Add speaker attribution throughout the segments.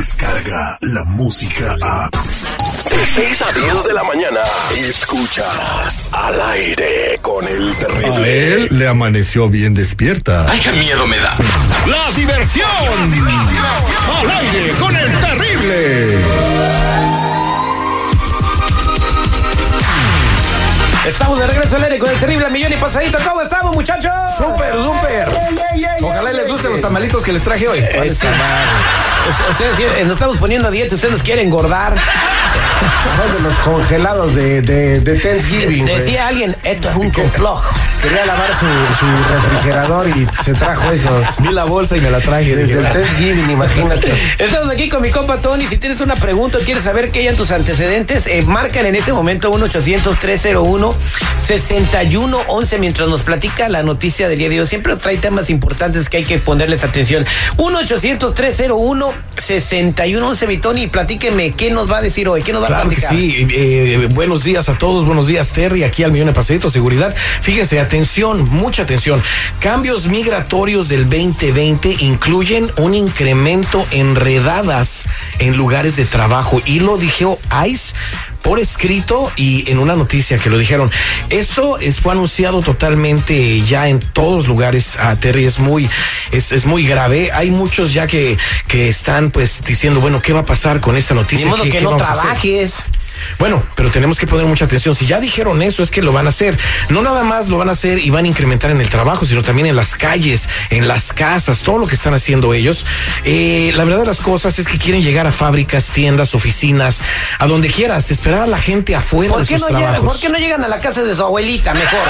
Speaker 1: llega la música a...
Speaker 2: De 6 a 10 de la mañana, escuchas al aire con el
Speaker 3: A
Speaker 2: terrible.
Speaker 3: él le amaneció bien despierta.
Speaker 2: ¡Ay, qué miedo me da!
Speaker 3: ¡La diversión! ¡Al aire con el terrible!
Speaker 4: Estamos de regreso al aire con el terrible millón y pasadito. ¿Cómo estamos, muchachos?
Speaker 5: Súper, súper. Ojalá les gusten los tamalitos que les traje hoy.
Speaker 4: Ustedes nos estamos poniendo a dieta, ustedes nos quieren engordar.
Speaker 6: Son de los congelados de, de, de Thanksgiving.
Speaker 4: Decía alguien, esto es un complot.
Speaker 6: Quería lavar su, su refrigerador y se trajo esos.
Speaker 5: Vi la bolsa y me la traje.
Speaker 6: Desde el
Speaker 5: Dije,
Speaker 6: Thanksgiving, imagínate.
Speaker 4: Estamos aquí con mi compa Tony. Si tienes una pregunta o quieres saber qué hay en tus antecedentes, eh, marcan en este momento 1-800-301-6111 mientras nos platica la noticia del día de hoy. Siempre nos trae temas importantes que hay que ponerles atención. 1-800-301-6111, mi Tony. Platíqueme, ¿qué nos va a decir hoy? ¿Qué nos va a
Speaker 5: Claro que sí, eh, buenos días a todos, buenos días Terry, aquí al Millón de Pasaditos, seguridad. Fíjense, atención, mucha atención. Cambios migratorios del 2020 incluyen un incremento en redadas en lugares de trabajo. Y lo dijo ICE por escrito y en una noticia que lo dijeron. Esto es, fue anunciado totalmente ya en todos lugares, a Terry, es muy, es, es muy grave. Hay muchos ya que, que están pues diciendo, bueno, ¿qué va a pasar con esta noticia?
Speaker 4: modo
Speaker 5: ¿Qué-
Speaker 4: que no trabajes.
Speaker 5: Bueno, pero tenemos que poner mucha atención. Si ya dijeron eso, es que lo van a hacer. No nada más lo van a hacer y van a incrementar en el trabajo, sino también en las calles, en las casas, todo lo que están haciendo ellos. Eh, la verdad de las cosas es que quieren llegar a fábricas, tiendas, oficinas, a donde quieras, esperar a la gente afuera
Speaker 4: ¿Por
Speaker 5: de
Speaker 4: qué,
Speaker 5: sus
Speaker 4: no llegan,
Speaker 5: trabajos.
Speaker 4: ¿Por qué no llegan a la casa de su abuelita mejor?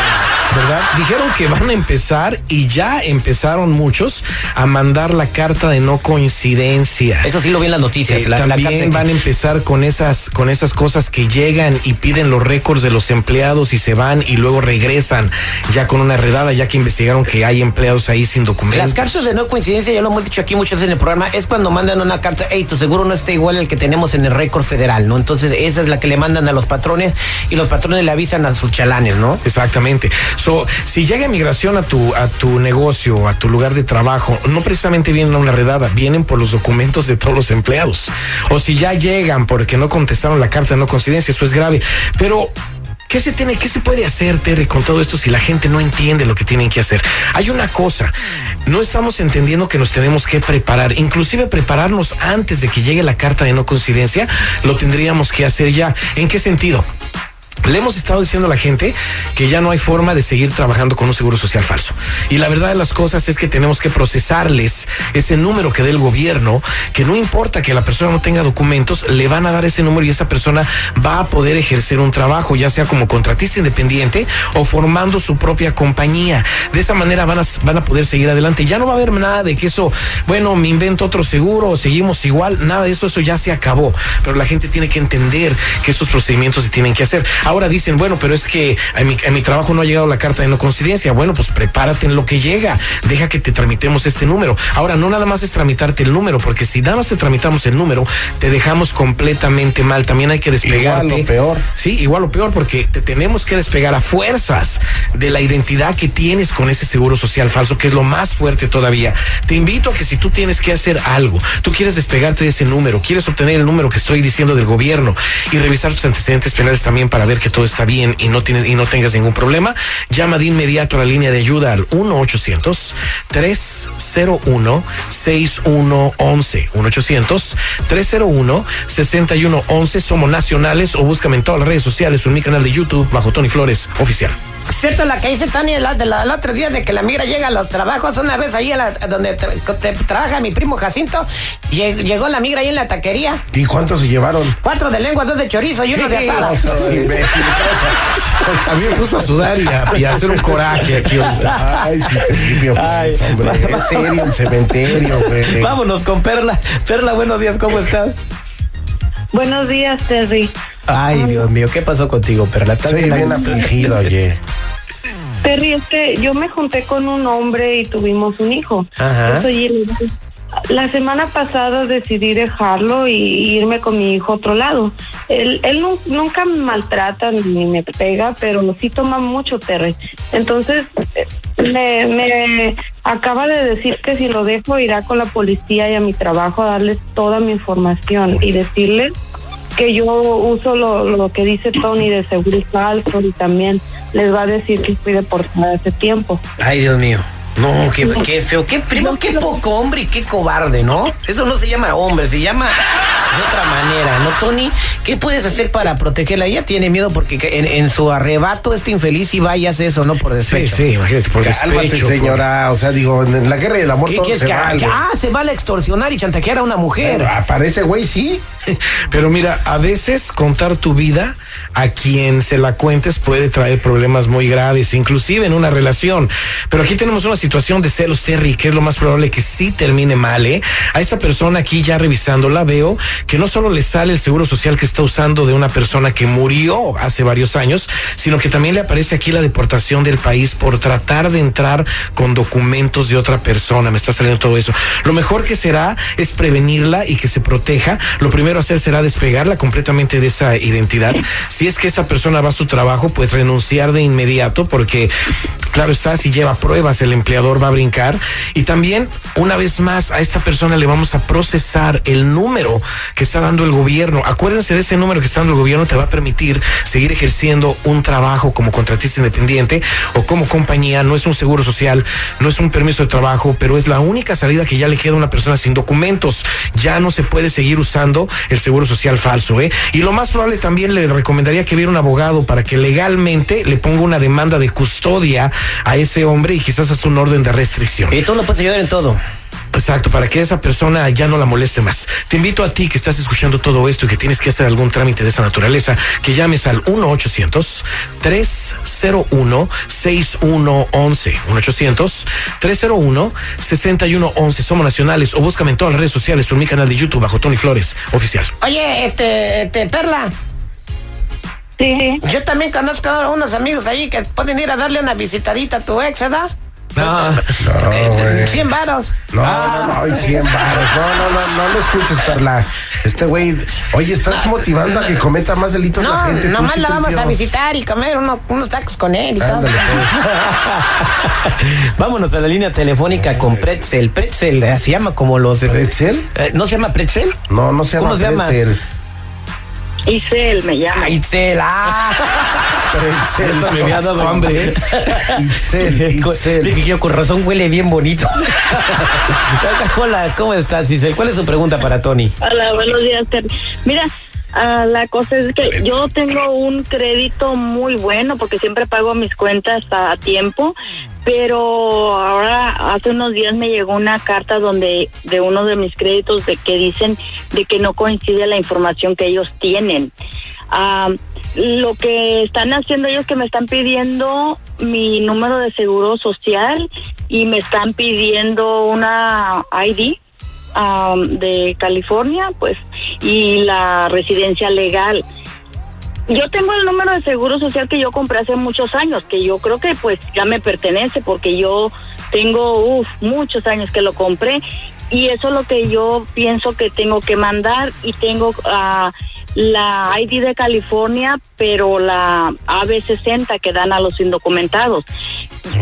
Speaker 5: ¿verdad? Dijeron que van a empezar y ya empezaron muchos a mandar la carta de no coincidencia.
Speaker 4: Eso sí lo vi en las noticias.
Speaker 5: Eh,
Speaker 4: la- la
Speaker 5: también
Speaker 4: carta
Speaker 5: van a empezar con esas con esas cosas que llegan y piden los récords de los empleados y se van y luego regresan ya con una redada ya que investigaron que hay empleados ahí sin documentos.
Speaker 4: Las cartas de no coincidencia, ya lo hemos dicho aquí muchas veces en el programa, es cuando mandan una carta, hey, tu seguro no está igual al que tenemos en el récord federal, ¿no? Entonces, esa es la que le mandan a los patrones y los patrones le avisan a sus chalanes, ¿no?
Speaker 5: Exactamente. So, si llega migración a tu, a tu negocio, a tu lugar de trabajo, no precisamente vienen a una redada, vienen por los documentos de todos los empleados. O si ya llegan porque no contestaron la carta no coincidencia, eso es grave. Pero, ¿qué se tiene, qué se puede hacer, Terry, con todo esto si la gente no entiende lo que tienen que hacer? Hay una cosa, no estamos entendiendo que nos tenemos que preparar, inclusive prepararnos antes de que llegue la carta de no coincidencia, lo tendríamos que hacer ya. ¿En qué sentido? Le hemos estado diciendo a la gente que ya no hay forma de seguir trabajando con un seguro social falso. Y la verdad de las cosas es que tenemos que procesarles ese número que dé el gobierno, que no importa que la persona no tenga documentos, le van a dar ese número y esa persona va a poder ejercer un trabajo, ya sea como contratista independiente o formando su propia compañía. De esa manera van a, van a poder seguir adelante. Ya no va a haber nada de que eso, bueno, me invento otro seguro o seguimos igual, nada de eso, eso ya se acabó. Pero la gente tiene que entender que estos procedimientos se tienen que hacer. Ahora dicen, bueno, pero es que a mi, a mi trabajo no ha llegado la carta de no coincidencia. Bueno, pues prepárate en lo que llega. Deja que te tramitemos este número. Ahora, no nada más es tramitarte el número, porque si nada más te tramitamos el número, te dejamos completamente mal. También hay que despegarte.
Speaker 6: Igual o peor.
Speaker 5: Sí, igual o peor, porque te tenemos que despegar a fuerzas de la identidad que tienes con ese seguro social falso, que es lo más fuerte todavía. Te invito a que si tú tienes que hacer algo, tú quieres despegarte de ese número, quieres obtener el número que estoy diciendo del gobierno y revisar tus antecedentes penales también para ver que todo está bien y no tienes y no tengas ningún problema, llama de inmediato a la línea de ayuda al 1 800 301 6111 1 800 301 6111 somos nacionales o búscame en todas las redes sociales o en mi canal de YouTube bajo Tony Flores oficial.
Speaker 4: Cierto la que dice Tania la, de la, el otro día de que la migra llega a los trabajos una vez ahí a la- donde tra- te- trabaja mi primo Jacinto, lleg- llegó la migra ahí en la taquería.
Speaker 6: ¿Y cuántos se llevaron?
Speaker 4: Cuatro de lengua, dos de chorizo y uno de asada.
Speaker 5: A mí me puso a sudar y a, y a hacer un coraje aquí ahorita.
Speaker 6: Ay, sí, Tripio, pues, hombre. Es serio el cementerio, güey.
Speaker 4: Vámonos con Perla. Perla, buenos días, ¿cómo estás?
Speaker 7: Buenos días, Terry.
Speaker 4: Ay, Dios mío, ¿qué pasó contigo, Perla? ¿Estás bien?
Speaker 6: bien afligido, oye.
Speaker 7: Terry, es que yo me junté con un hombre y tuvimos un hijo.
Speaker 4: Ajá.
Speaker 7: Yo soy ilegal. La semana pasada decidí dejarlo y, y irme con mi hijo a otro lado. Él, él nu- nunca me maltrata ni me pega, pero sí toma mucho Terry. Entonces, me, me acaba de decir que si lo dejo irá con la policía y a mi trabajo a darles toda mi información y decirles que yo uso lo, lo que dice Tony de seguro falso y también les va a decir que fui deportada hace tiempo.
Speaker 4: Ay, Dios mío. No, qué, qué feo, qué primo, qué poco hombre y qué cobarde, ¿no? Eso no se llama hombre, se llama de otra manera, ¿no, Tony? ¿Qué puedes hacer para protegerla? Ella tiene miedo porque en, en su arrebato este infeliz y vaya hace eso, ¿no? Por
Speaker 5: Sí,
Speaker 4: despecho.
Speaker 5: sí, imagínate, por
Speaker 6: Cálmate,
Speaker 5: despecho.
Speaker 6: señora. O sea, digo, en la guerra y el amor
Speaker 4: ¿Qué
Speaker 6: todo se
Speaker 4: que
Speaker 6: vale.
Speaker 4: Ah, se vale a extorsionar y chantajear a una mujer.
Speaker 6: Pero aparece, güey, sí.
Speaker 5: Pero mira, a veces contar tu vida a quien se la cuentes puede traer problemas muy graves, inclusive en una relación. Pero aquí tenemos una situación de celos, Terry, que es lo más probable que sí termine mal, ¿eh? A esta persona aquí ya revisándola veo que no solo le sale el seguro social que está usando de una persona que murió hace varios años, sino que también le aparece aquí la deportación del país por tratar de entrar con documentos de otra persona. Me está saliendo todo eso. Lo mejor que será es prevenirla y que se proteja. Lo primero a hacer será despegarla completamente de esa identidad. Si es que esta persona va a su trabajo, pues renunciar de inmediato porque, claro está, si lleva pruebas, el empleador va a brincar. Y también, una vez más, a esta persona le vamos a procesar el número que está dando el gobierno. Acuérdense de ese número que está dando el gobierno, te va a permitir seguir ejerciendo un trabajo como contratista independiente o como compañía. No es un seguro social, no es un permiso de trabajo, pero es la única salida que ya le queda a una persona sin documentos. Ya no se puede seguir usando el seguro social falso, ¿eh? Y lo más probable también le recomendaría que viera un abogado para que legalmente le ponga una demanda de custodia a ese hombre y quizás hasta un orden de restricción.
Speaker 4: Y tú lo puedes ayudar en todo.
Speaker 5: Exacto, para que esa persona ya no la moleste más. Te invito a ti que estás escuchando todo esto y que tienes que hacer algún trámite de esa naturaleza, que llames al 1-800-301-6111. 1-800-301-6111. Somos nacionales o búscame en todas las redes sociales o en mi canal de YouTube bajo Tony Flores Oficial.
Speaker 4: Oye, este, este, Perla,
Speaker 7: Sí,
Speaker 4: yo también conozco a unos amigos ahí que pueden ir a darle una visitadita a tu ex, ¿verdad?
Speaker 5: No,
Speaker 6: No, güey.
Speaker 4: 100 varos.
Speaker 6: No, no, no, hay 100 baros. No, no, no, no lo escuches, Perla. Este güey, oye, estás motivando a que cometa más delitos la
Speaker 4: No,
Speaker 6: gente. tú
Speaker 4: nomás
Speaker 6: sí
Speaker 4: la vamos a visitar y comer uno- unos tacos con él y
Speaker 6: Ándale,
Speaker 4: todo. Vámonos a la línea telefónica con Pretzel. Pretzel eh, se llama como los. de-
Speaker 6: ¿Pretzel?
Speaker 4: Eh, ¿No se llama Pretzel?
Speaker 6: No, no se llama
Speaker 4: ¿Cómo se llama?
Speaker 6: Pretzel.
Speaker 7: Isel me llama.
Speaker 4: Ah, Itzel, ah. Esto me había dado hambre.
Speaker 6: Itzel, Itzel.
Speaker 4: Dije que yo con razón huele bien bonito. Hola, ¿cómo estás, Isel? ¿Cuál es su pregunta para Tony?
Speaker 7: Hola, buenos días, Terry. Mira, ah, la cosa es que yo tengo un crédito muy bueno porque siempre pago mis cuentas a tiempo, pero ahora hace unos días me llegó una carta donde de uno de mis créditos de que dicen de que no coincide la información que ellos tienen. Ah, lo que están haciendo ellos que me están pidiendo mi número de seguro social y me están pidiendo una ID am, de California, pues, y la residencia legal. Yo tengo el número de seguro social que yo compré hace muchos años, que yo creo que pues ya me pertenece porque yo tengo uf, muchos años que lo compré y eso es lo que yo pienso que tengo que mandar y tengo ah, la ID de California, pero la AB60 que dan a los indocumentados.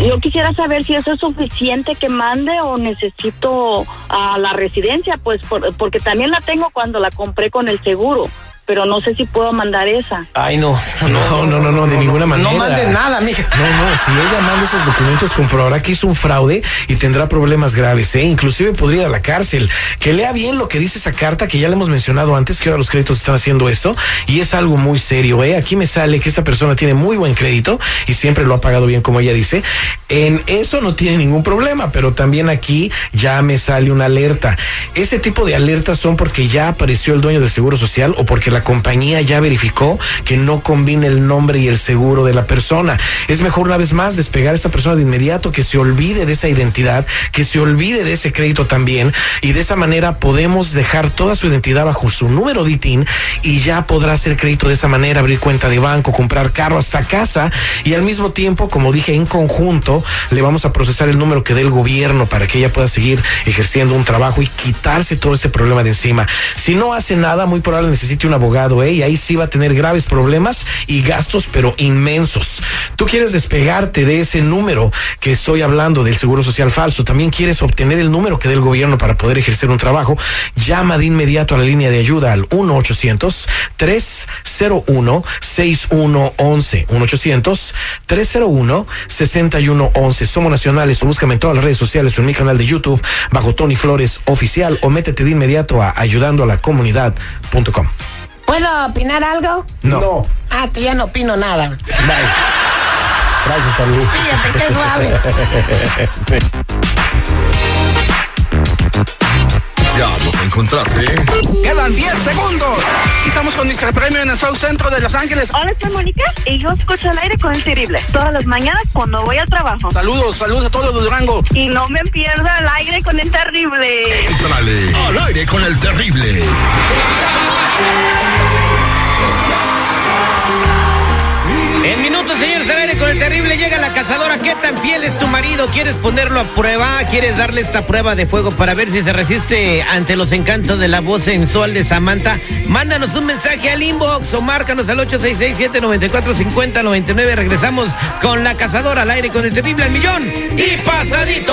Speaker 7: Yo quisiera saber si eso es suficiente que mande o necesito a la residencia, pues por- porque también la tengo cuando la compré con el seguro, pero no sé si puedo mandar esa.
Speaker 4: Ay, no.
Speaker 5: no, no, no, no, de ninguna manera.
Speaker 4: No mandes nada, mija.
Speaker 5: No, no, si ella manda esos documentos, comprobará que hizo un fraude y tendrá problemas graves, ¿eh? Inclusive podría ir a la cárcel. Que lea bien lo que dice esa carta, que ya le hemos mencionado antes, que ahora los créditos están haciendo esto, y es algo muy serio, ¿eh? Aquí me sale que esta persona tiene muy buen crédito y siempre lo ha pagado bien, como ella dice. En eso no tiene ningún problema, pero también aquí ya me sale una alerta. Ese tipo de alertas son porque ya apareció el dueño del seguro social o porque la compañía ya verificó que no combina el nombre y el seguro de la persona. Es mejor una vez más despegar a esta persona de inmediato, que se olvide de esa identidad, que se olvide de ese crédito también y de esa manera podemos dejar toda su identidad bajo su número de ITIN y ya podrá hacer crédito de esa manera, abrir cuenta de banco, comprar carro hasta casa y al mismo tiempo, como dije, en conjunto le vamos a procesar el número que dé el gobierno para que ella pueda seguir ejerciendo un trabajo y quitarse todo este problema de encima. Si no hace nada, muy probable necesite un abogado, ¿eh? Y ahí sí va a tener graves problemas y gastos, pero inmensos. Tú quieres despegarte de ese número que estoy hablando del seguro social falso. También quieres obtener el número que dé el gobierno para poder ejercer un trabajo. Llama de inmediato a la línea de ayuda al 1-800-301-6111. 1-800-301-6111. Somos nacionales o búscame en todas las redes sociales o en mi canal de YouTube bajo Tony Flores Oficial o métete de inmediato a ayudando a la comunidad.com.
Speaker 4: ¿Puedo opinar algo?
Speaker 5: No.
Speaker 6: No.
Speaker 4: Ah, que ya no opino nada.
Speaker 6: Bye. Gracias, Tony.
Speaker 4: Fíjate qué suave.
Speaker 3: Ya los encontraste.
Speaker 8: Quedan 10 segundos. Y estamos con Mr. Premio en el South Centro de Los Ángeles.
Speaker 7: Hola, soy Mónica y yo escucho al aire con el terrible. Todas las mañanas cuando voy al trabajo.
Speaker 8: Saludos, saludos a todos los de Durango.
Speaker 7: Y no me pierdo al aire con el terrible.
Speaker 3: Entrale al aire con el terrible.
Speaker 4: En minutos, señores, al aire con el terrible llega la cazadora. ¿Qué tan fiel es tu marido? ¿Quieres ponerlo a prueba? ¿Quieres darle esta prueba de fuego para ver si se resiste ante los encantos de la voz sensual de Samantha? Mándanos un mensaje al inbox o márcanos al 866-794-5099. Regresamos con la cazadora al aire con el terrible al millón y pasadito.